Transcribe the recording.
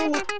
Luna.